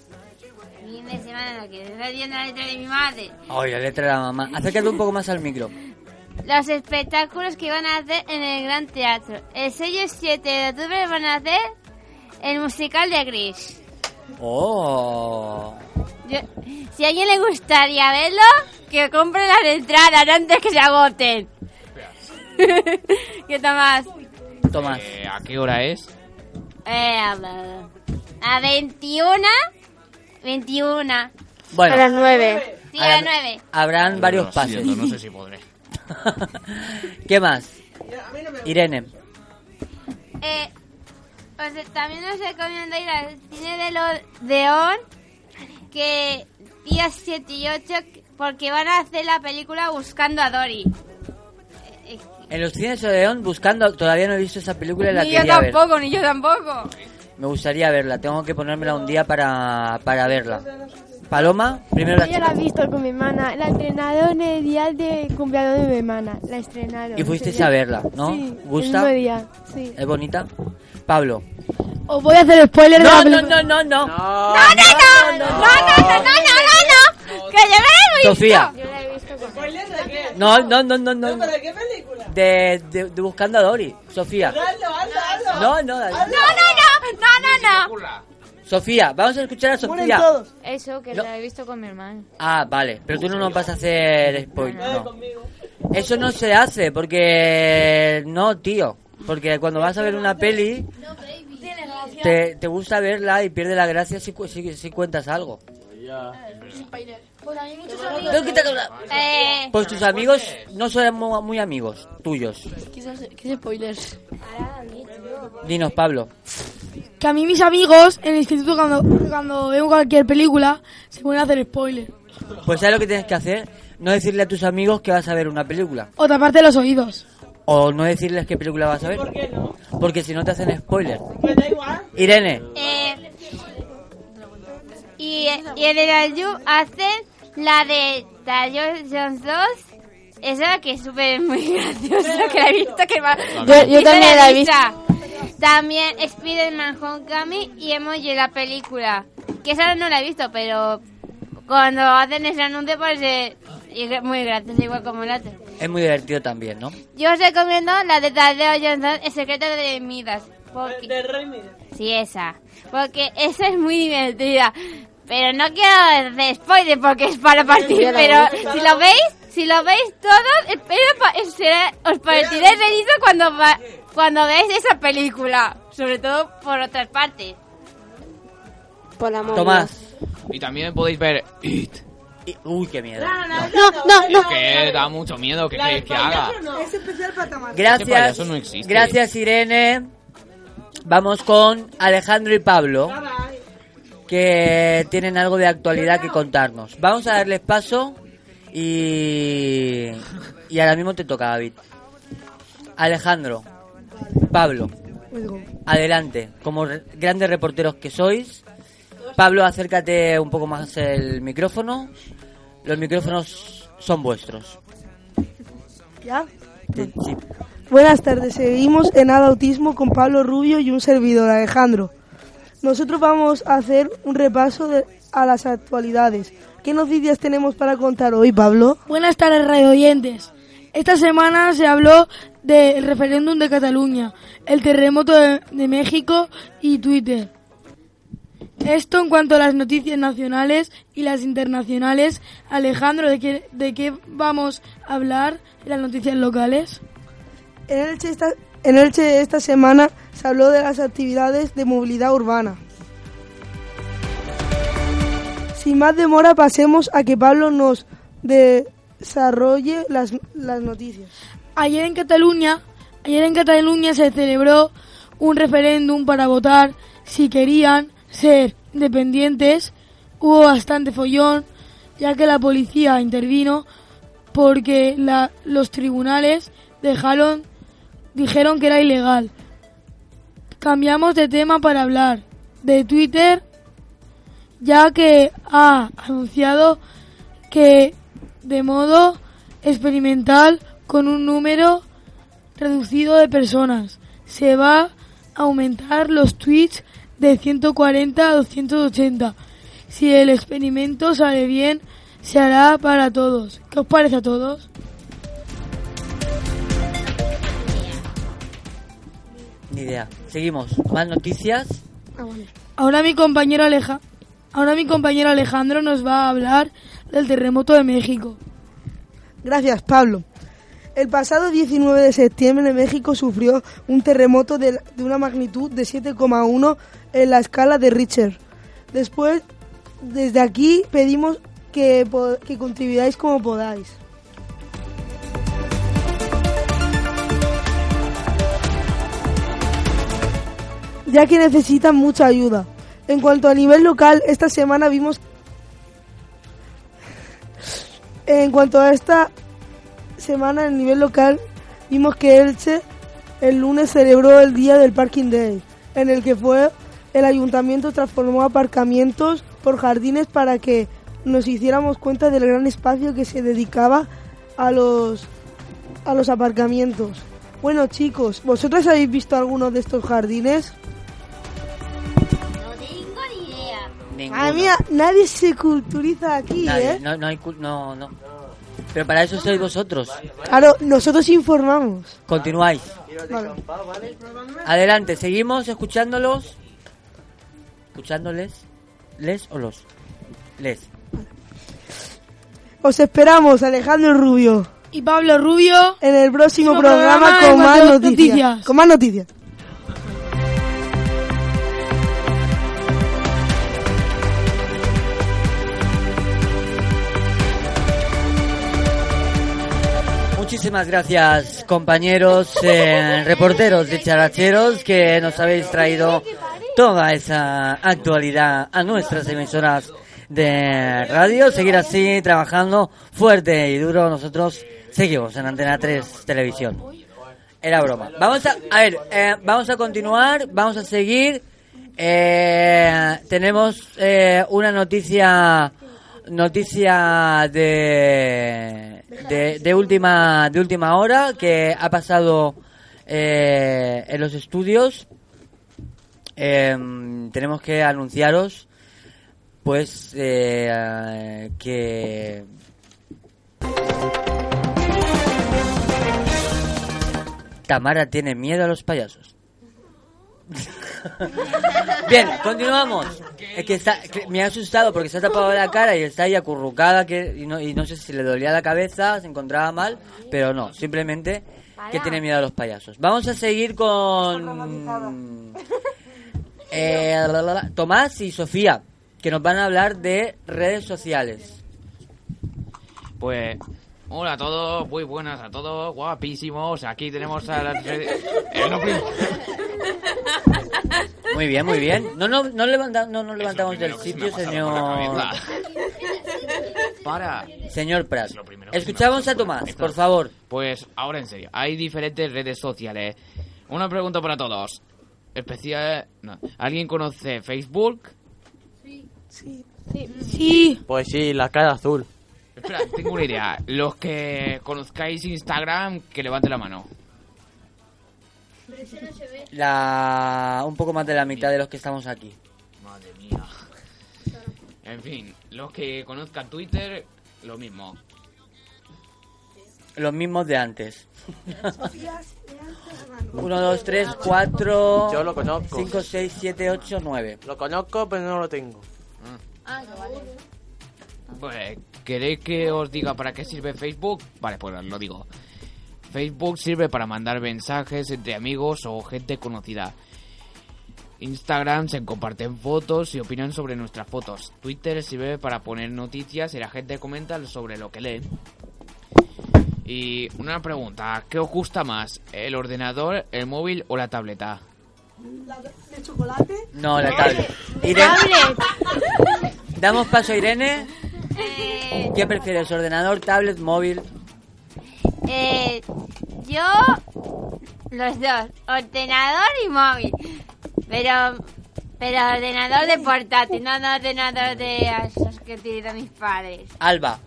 fin de semana que está viendo la letra de mi madre. Ay, la letra de la mamá. Acércate un poco más al micro. Los espectáculos que van a hacer en el Gran Teatro. El 6 y 7 de octubre van a hacer el musical de Gris. Oh. Yo- si a alguien le gustaría verlo, que compre las entradas antes que se agoten. ¿Qué Tomás? Tomás. eh, ¿a qué hora es? Eh, a, a 21. 21. Bueno, A las nueve. Sí, A las la- 9. habrán varios pases. siento, no sé si podré. ¿Qué más? Irene. Eh, también os recomiendo ir al cine de León, que días 7 y 8, porque van a hacer la película Buscando a Dory. Eh, En los cines de León buscando, todavía no he visto esa película y la ni yo ver. tampoco, ni yo tampoco. Me gustaría verla, tengo que ponérmela un día para, para verla. Paloma, primero la Yo la he visto con mi hermana. La estrenaron el día de cumpleaños de mi hermana. La estrenaron. Y fuisteis a verla, ¿no? Sí, ¿Gusta? el mismo día, sí. ¿Es bonita? Pablo. Os voy a hacer spoiler de No, la no, película. no, no, no. ¡No, no, no! ¡No, no, no, no, no, no! ¡Que yo la he visto! Sofía. Yo la he visto con ¿Spoiler de qué? No, no, no, no, no. ¿Pero de qué película? De, de, de Buscando a Dory. Sofía. Hazlo, hazlo, hazlo. No, no, David. ¡No, no, no! ¡No, no, no! Sofía, vamos a escuchar a Sofía. todos. Eso, que No. la he visto con mi hermano. Ah, vale, pero tú no nos vas a hacer spoiler. No. Eso no se hace porque no, tío. Porque cuando vas a ver una peli te, te gusta verla y pierde la gracia si, si, si cuentas algo. Eh, Pues tus amigos no son mu- muy amigos tuyos. ¿Qué spoilers? Dinos, Pablo. Que a mí mis amigos en el instituto cuando, cuando veo cualquier película se pueden hacer spoilers. Pues ¿sabes lo que tienes que hacer? No decirle a tus amigos que vas a ver una película. O taparte los oídos. O no decirles qué película vas a ver. ¿Por qué no? Porque si no te hacen spoiler. Pues da igual. Irene, eh, y, y en el Alju hacen la de Tayo Jones 2. Esa que es súper muy graciosa, que la he visto que va... Yo- yo también la he visto. También Spider-Man Homecoming y Emoji la película. Que esa no la he visto, pero cuando hacen ese anuncio parece muy gracioso, igual como el otro. Es muy divertido también, ¿no? Yo os recomiendo la de Tadeo Johnson, El secreto de Midas. Porque... De Rey Midas. Sí, esa. Porque esa es muy divertida. Pero no quiero hacer spoiler porque es para partir. Pero si lo veis, si lo veis todos, espero pa- será- os pareceréis felices cuando, va- cuando veáis esa película. Sobre todo por otras partes. Por la Tomás. Y también podéis ver It. Y- Uy, qué miedo. No, no, no. Que da mucho miedo que, que, que haga. Es especial para. Ese Gracias. payaso no existe. Gracias, Irene. Vamos con Alejandro y Pablo, que tienen algo de actualidad que contarnos. Vamos a darles paso y, y ahora mismo te toca, David. Alejandro, Pablo, adelante. Como re- grandes reporteros que sois, Pablo, acércate un poco más el micrófono. Los micrófonos son vuestros. ¿Ya? Sí. Buenas tardes, seguimos en Al Autismo con Pablo Rubio y un servidor, Alejandro. Nosotros vamos a hacer un repaso de- a las actualidades. ¿Qué noticias tenemos para contar hoy, Pablo? Buenas tardes, radio oyentes. Esta semana se habló del referéndum de Cataluña, el terremoto de, de México y Twitter. Esto en cuanto a las noticias nacionales y las internacionales. Alejandro, ¿de qué, de qué vamos a hablar en las noticias locales? En Elche, esta, en Elche esta semana se habló de las actividades de movilidad urbana. Sin más demora, pasemos a que Pablo nos desarrolle las, las noticias. Ayer en Cataluña, ayer en Cataluña se celebró un referéndum para votar si querían ser independientes. Hubo bastante follón, ya que la policía intervino porque la- los tribunales dejaron, dijeron que era ilegal. Cambiamos de tema para hablar de Twitter, ya que ha anunciado que de modo experimental con un número reducido de personas se va a aumentar los tweets de 140 a 280. Si el experimento sale bien, se hará para todos. ¿Qué os parece a todos? Ni idea. Seguimos. Más noticias. Ahora mi compañero Aleja, ahora mi compañero Alejandro nos va a hablar del terremoto de México. Gracias, Pablo. El pasado 19 de septiembre México sufrió un terremoto de, de una magnitud de 7,1 en la escala de Richter. Después, desde aquí pedimos que, que contribuyáis como podáis. Ya que necesitan mucha ayuda. En cuanto a nivel local, esta semana vimos... En cuanto a esta semana en nivel local vimos que Elche el lunes celebró el día del Parking Day, en el que fue el ayuntamiento transformó aparcamientos por jardines para que nos hiciéramos cuenta del gran espacio que se dedicaba a los a los aparcamientos. Bueno chicos, ¿vosotros habéis visto alguno de estos jardines? No tengo ni idea. Ninguno. Madre mía, nadie se culturiza aquí, Nadie. ¿eh? No, no hay cul- no, no. Pero para eso sois vosotros. Claro, nosotros informamos. Continuáis. Vale. Adelante, seguimos escuchándolos. ¿Escuchándoles? ¿Les o los? Les. Os esperamos, Alejandro Rubio. Y Pablo Rubio en el próximo programa, programa con más noticias. Con más noticias. Muchísimas gracias, compañeros eh, reporteros de Characheros, que nos habéis traído toda esa actualidad a nuestras emisoras de radio. Seguir así, trabajando fuerte y duro. Nosotros seguimos en Antena 3 Televisión. Era broma. Vamos a, a ver, eh, vamos a continuar, vamos a seguir. Eh, tenemos eh, una noticia noticia de, de, de última de última hora que ha pasado eh, en los estudios em, tenemos que anunciaros pues eh, que Tamara tiene miedo a los payasos. Bien, continuamos. Es que, está- que me ha asustado porque se ha tapado la cara y está ahí acurrucada que, y, no, y no sé si le dolía la cabeza, se encontraba mal, pero no, simplemente que tiene miedo a los payasos. Vamos a seguir con eh, la, la, la, Tomás y Sofía, que nos van a hablar de redes sociales. Pues, hola a todos, muy buenas a todos, guapísimos. Aquí tenemos a las redes. Eh, Muy bien, muy bien. No, no, no, levanta- no nos levantamos del sitio, señor. Para. Señor Prat. Escuchamos a Tomás, por favor. Pues ahora en serio, hay diferentes redes sociales. Una pregunta para todos. Especial. no. ¿Alguien conoce Facebook? Sí. Sí. Pues sí, la cara azul. Espera, tengo una idea. Los que conozcáis Instagram, que levanten la mano. La... Un poco más de la mitad de los que estamos aquí. Madre mía. En fin, los que conozcan Twitter, lo mismo. Los mismos de antes. 1, 2, 3, 4. Yo lo conozco. 5, 6, 7, 8, 9. Lo conozco, pero no lo tengo. Pues, ¿queréis que os diga para qué sirve Facebook? Vale, pues lo digo. Facebook sirve para mandar mensajes entre amigos o gente conocida. Instagram se comparten fotos y opinan sobre nuestras fotos. Twitter sirve para poner noticias y la gente comenta sobre lo que lee. Y una pregunta, ¿qué os gusta más? ¿El ordenador, el móvil o la tableta? ¿De chocolate? No, la tablet. Irene. Damos paso a Irene. ¿Qué prefieres? ¿Ordenador, tablet, móvil? Eh, yo, los dos, ordenador y móvil. Pero, pero ordenador de portátil, no, no ordenador de esos que utilizan mis padres. Alba,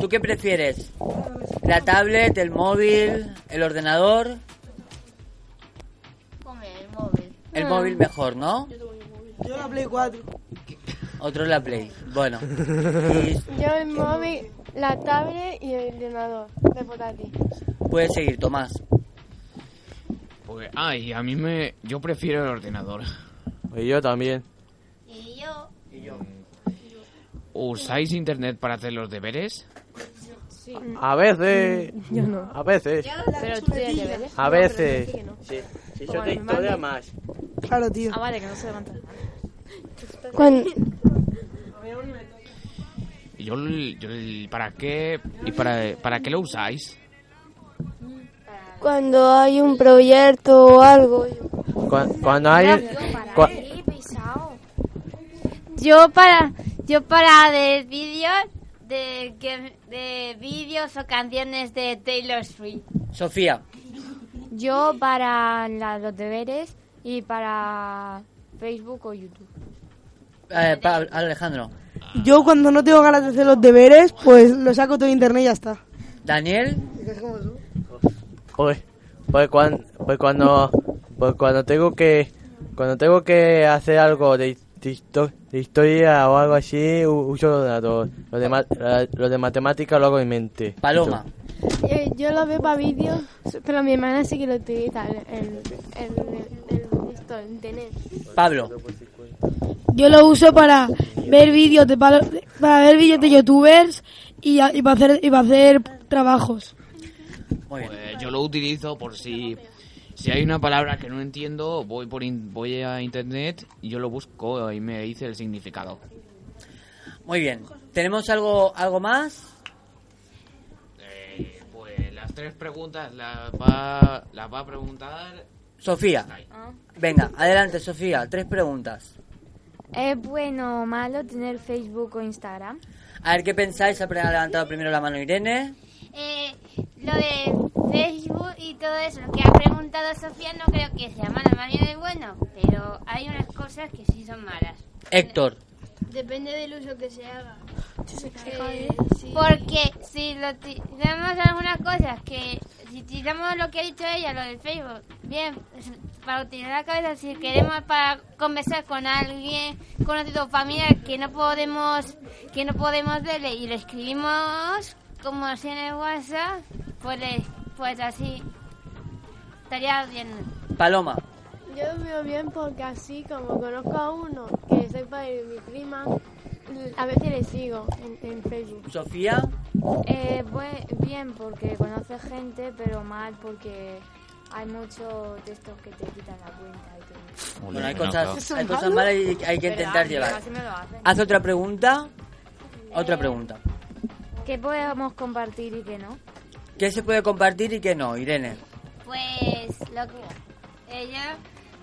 ¿tú qué prefieres? ¿La tablet, el móvil, el ordenador? el móvil. El móvil mejor, ¿no? Yo la Play 4. Otro la Play. Bueno. Y Yo el móvil, la tablet y el ordenador de portátil. puedes seguir, Tomás. Pues, ay, a mí me... Yo prefiero el ordenador. Y yo también. Y yo. ¿Usáis internet para hacer los deberes? Sí. A veces. Yo no. A veces. Pero tú tienes deberes. A No, veces. pero que no. Sí. Si historia mami. más. Claro, tío. Ah, vale, que no se levanta. Cuando, Yo, yo ¿Para qué? ¿Y para, para qué lo usáis? cuando hay un proyecto o algo. Cu- Cuando hay. cua- Yo para, yo para de vídeos, de, vídeos o canciones de Taylor Swift. Sofía. Yo para la- los deberes y para Facebook o YouTube. Eh, Pa- Alejandro. Yo cuando no tengo ganas de hacer los deberes, pues lo saco todo de internet y ya está. Daniel. Pues, pues, cuando, pues cuando pues cuando tengo que cuando tengo que hacer algo de, de histo- historia o algo así uso el ordenador lo de ma- la- lo de matemática lo hago en mente Paloma. Eh, yo lo veo para vídeos, pero mi hermana sí que lo utiliza el, el, el, el- esto, el internet. Pablo. Yo lo uso para ver vídeos de palo- para ver vídeos de youtubers y, y para hacer y para hacer trabajos. Pues yo lo utilizo por si, si hay una palabra que no entiendo, voy por in- voy a internet y yo lo busco y me dice el significado. Muy bien. ¿Tenemos algo, algo más? Eh, pues las tres preguntas las va, las va a preguntar Sofía. Venga, adelante, Sofía. Tres preguntas. ¿Es bueno o malo tener Facebook o Instagram? A ver, ¿qué pensáis? Ha levantado primero la mano Irene. Eh, lo de Facebook y todo eso, lo que ha preguntado Sofía, no creo que sea malo, más bien es bueno, pero hay unas cosas que sí son malas. Héctor. Depende del uso que se haga. Eh, sí. Porque si lo ti- tenemos algunas cosas que, si utilizamos lo que ha dicho ella, lo del Facebook, bien, para utilizar la cabeza si queremos para conversar con alguien conocido o familia que no podemos que no podemos verle y le escribimos como así en el WhatsApp pues pues así estaría bien Paloma. Yo lo veo bien porque así como conozco a uno que soy padre de mi prima, a veces le sigo en, en Facebook. Sofía. Eh, bue- bien porque conoces gente, pero mal porque hay muchos de estos que te quitan la cuenta y todo. Bueno, hay cosas, hay cosas malas y hay que intentar llevar. Haz otra pregunta. Otra pregunta. ¿Qué podemos compartir y qué no? ¿Qué se puede compartir y qué no, Irene? Pues lo que ella,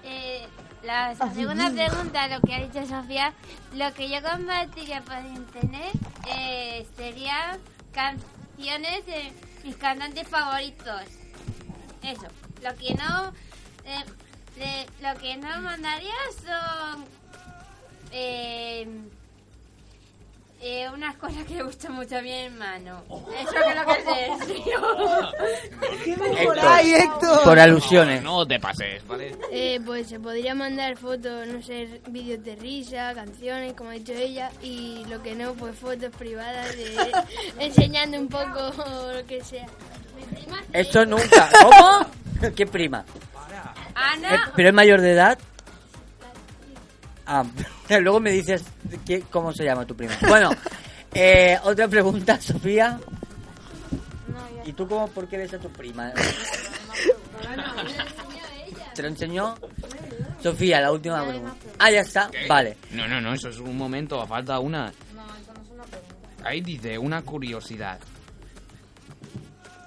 eh, la segunda pregunta, lo que ha dicho Sofía, lo que yo compartiría por internet eh, sería canciones de mis cantantes favoritos. Eso. Lo que no, eh, de- lo que no mandaría son eh, unas cosas que le gustan mucho a mi hermano. Eso que es lo que sé Héctor. Por alusiones. No te pases, ¿vale? Eh, pues se podría mandar fotos, no sé, vídeos de risa, canciones, como ha dicho ella, y lo que no, pues fotos privadas de enseñando un poco lo que sea. Eso nunca. ¿Cómo? ¿Qué prima? Ana, ¿Pero es mayor de edad? Ah, luego me dices qué- cómo se llama tu prima. Bueno, eh, otra pregunta, Sofía. ¿Y tú cómo, por qué ves a tu prima? ¿Te lo enseñó? Sofía, la última pregunta. Ah, ya está. Vale. No, no, no, eso es un momento, falta una. Ahí dice, una curiosidad.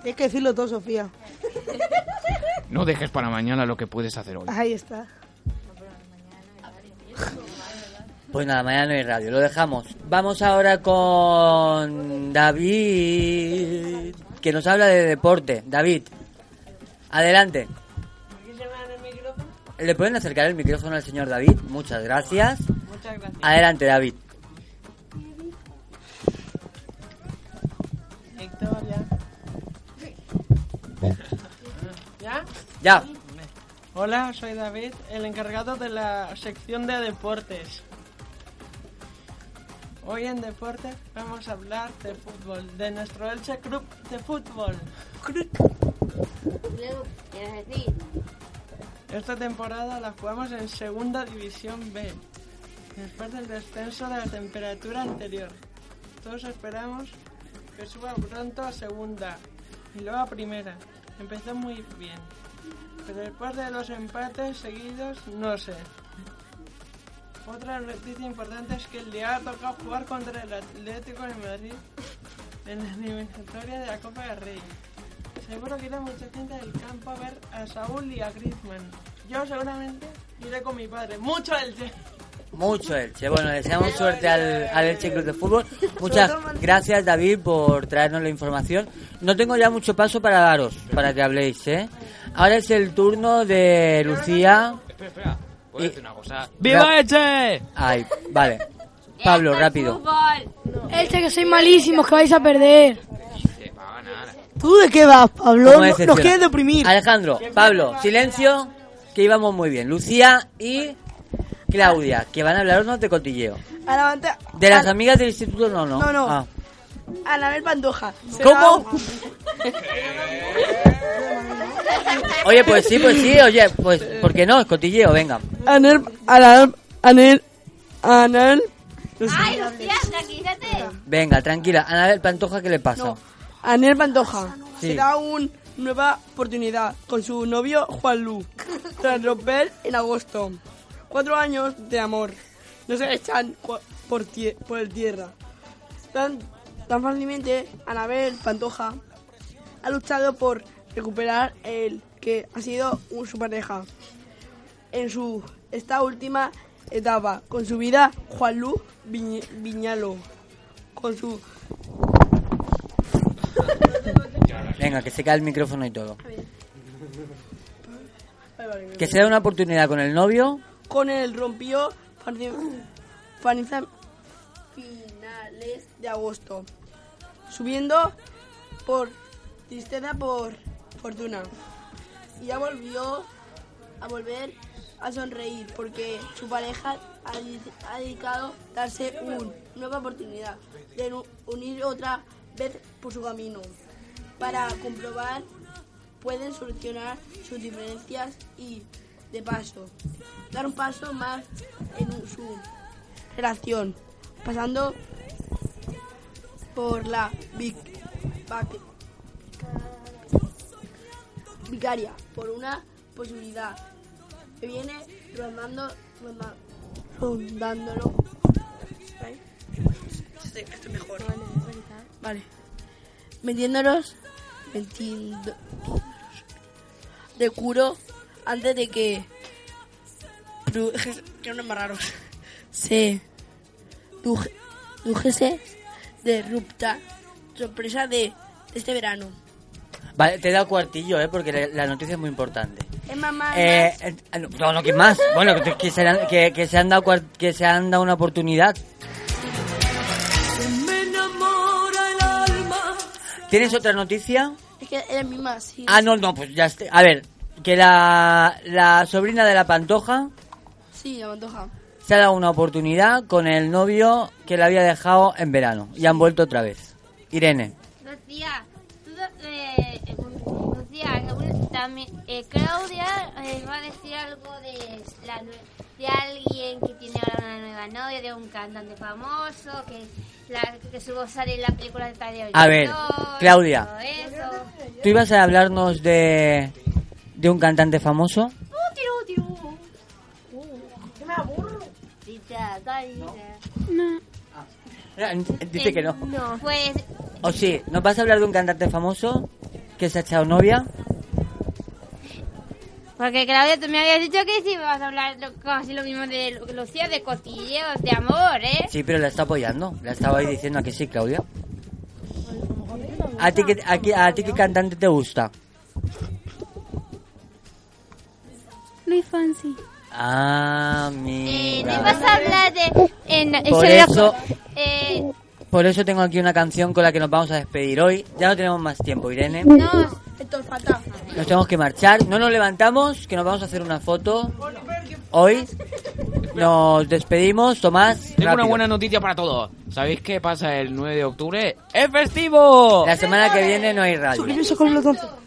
Tienes que decirlo todo, Sofía. No dejes para mañana lo que puedes hacer hoy. Ahí está. Pues nada, mañana no hay radio, lo dejamos. Vamos ahora con David, que nos habla de deporte. David, adelante. ¿Le pueden acercar el micrófono al señor David? Muchas gracias. Muchas gracias. Adelante, David. Victoria. ¿Ya? Ya. Hola, soy David, el encargado de la sección de deportes. Hoy en deportes vamos a hablar de fútbol, de nuestro Elche Club de Fútbol. Esta temporada la jugamos en Segunda División B, después del descenso de la temperatura anterior. Todos esperamos que suba pronto a Segunda y luego a Primera. Empezó muy bien, pero después de los empates seguidos, no sé. Otra noticia importante es que el día ha tocado jugar contra el Atlético de Madrid en la eliminatoria de la Copa del Rey. Seguro que irá mucha gente del campo a ver a Saúl y a Griezmann. Yo seguramente iré con mi padre. ¡Mucho Elche! Mucho Elche. Bueno, deseamos suerte al, al Elche Club de Fútbol. Muchas gracias, David, por traernos la información. No tengo ya mucho paso para daros, para que habléis, ¿eh? Ahora es el turno de Lucía. ¿Puedo decir una cosa? ¡Viva Elche! Ay, vale. Pablo, rápido. Elche, que sois malísimos, que vais a perder. ¿Tú de qué vas, Pablo? Nos quieres deprimir. Alejandro, Pablo, silencio, que íbamos muy bien. Lucía y Claudia, que van a hablarnos de cotilleo. De las amigas del instituto, no, no. No, no. Ah. Anabel Pantoja. ¿Cómo? Oye, pues sí, pues sí, oye, pues, ¿por qué no? Es cotilleo, venga. Anel, Anel, Anel, Anel. Ay, Lucía, tranquilízate. Venga, tranquila. Anabel Pantoja, ¿qué le pasa? Anel Pantoja. Sí. Se da una nueva oportunidad con su novio Juan Lu. Tras romper en agosto. Cuatro años de amor. No se echan por, tie- por el tierra. Tan, tan fácilmente, Anabel Pantoja ha luchado por recuperar el que ha sido su pareja. En su esta última etapa, con su vida, Juan Lu Viñ- Viñalo. Con su Venga, que se cae el micrófono y todo. Que se da una oportunidad con el novio. con el rompió de agosto, subiendo por tristeza por fortuna. Y ya volvió a volver a sonreír porque su pareja ha, di- ha dedicado darse una nueva oportunidad de unir otra vez por su camino. Para comprobar pueden solucionar sus diferencias y de paso dar un paso más en su relación, pasando por la vic- vac- vicaria por una posibilidad que viene rondando, ronda- rondándolo. ¿Vale? Este, este mejor. Vale. Metiéndolos, metiendo de curo antes de que que no es más raro se duje- dujese de rupta sorpresa de este verano. Vale, te he dado cuartillo, ¿eh? Porque la- la noticia es muy importante. Es mamá. Eh, eh, no, no, ¿qué más? Bueno, que, que se, han- que, que se han dado que se han dado una oportunidad. Me enamora el alma. ¿Tienes otra noticia? Es que es misma, sí. Ah, no, no, pues ya está. A ver, que la, la sobrina de la Pantoja Sí, la pantoja. Se ha dado una oportunidad con el novio que la había dejado en verano y han vuelto otra vez. Irene. Lucía, tú, eh, eh, Lucía, también, eh, Claudia eh, va a decir algo de, la de alguien que tiene ahora una nueva novia, de un cantante famoso, que, la, que su voz sale en la película de Tadeo A ver, Claudia. ¿Tú ibas a hablarnos de, de un cantante famoso? Que me aburro. No. Dice que no. No. Pues ¿O sí? ¿Nos vas a hablar de un cantante famoso que se ha echado novia? Porque Claudia, tú me habías dicho que sí vas a hablar lo- casi lo mismo de Lu- Lucía, de cotilleos, de amor, ¿eh? Sí, pero la está apoyando. La estaba ahí diciendo a que sí, Claudia. ¿A ti, qué, a, a ti qué cantante te gusta? Luis Fancy. Ah, Eh, mira. ¿No vas a hablar de... En, Por eso- eh, Por eso tengo aquí una canción con la que nos vamos a despedir hoy. Ya no tenemos más tiempo, Irene. No, es falta. Nos tenemos que marchar. No nos levantamos, que nos vamos a hacer una foto. Hoy nos despedimos. Tomás, Tengo una buena noticia para todos. ¿Sabéis qué pasa el 9 de octubre? ¡Es festivo! La semana que viene no hay radio.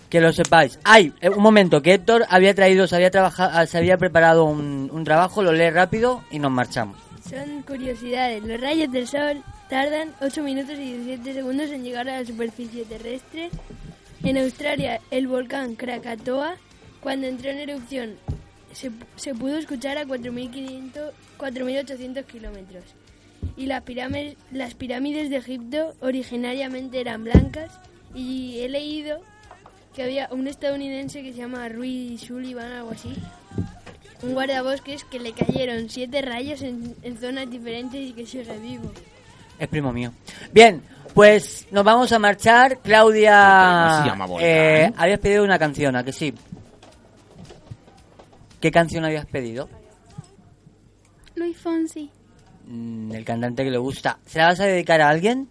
Que lo sepáis. Ay, eh, un momento, que Héctor había traído, se había trabajado, se había preparado un, un trabajo, lo lee rápido y nos marchamos. Son curiosidades. Los rayos del sol tardan 8 minutos y 17 segundos en llegar a la superficie terrestre. En Australia, el volcán Krakatoa, cuando entró en erupción, se, se pudo escuchar a 4.500 4.800 kilómetros. Y las pirámides, las pirámides de Egipto originariamente eran blancas. Y he leído que había un estadounidense que se llama Rui Sullivan, algo así, un guardabosques que le cayeron siete rayos en, en zonas diferentes y que sigue vivo. Es primo mío. Bien, pues nos vamos a marchar. Claudia, ¿Cómo se llama Volcán? eh, habías pedido una canción, ¿a que sí? ¿Qué canción habías pedido? Luis Fonsi. Mm, el cantante que le gusta. ¿Se la vas a dedicar a alguien?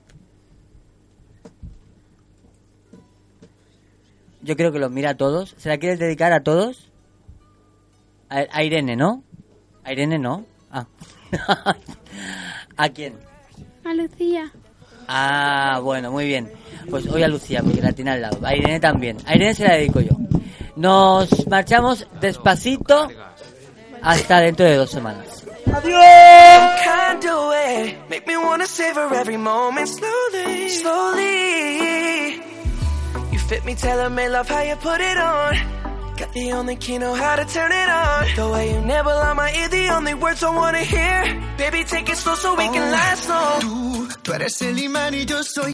Yo creo que los mira a todos. ¿Se la quieres dedicar a todos? A, a Irene, ¿no? A Irene no. Ah. ¿A quién? A Lucía. Ah, bueno, muy bien. Pues hoy a Lucía, porque la tiene al lado. A Irene también. A Irene se la dedico yo. Nos marchamos despacito hasta dentro de dos semanas. Of way. Make me wanna savor every moment slowly, slowly. You fit me, tailor made love how you put it on. Got the only key, know how to turn it on. The way you never on my ear, the only words I wanna hear. Baby, take it slow so we can oh. last long. Tú, tú eres el imán y yo soy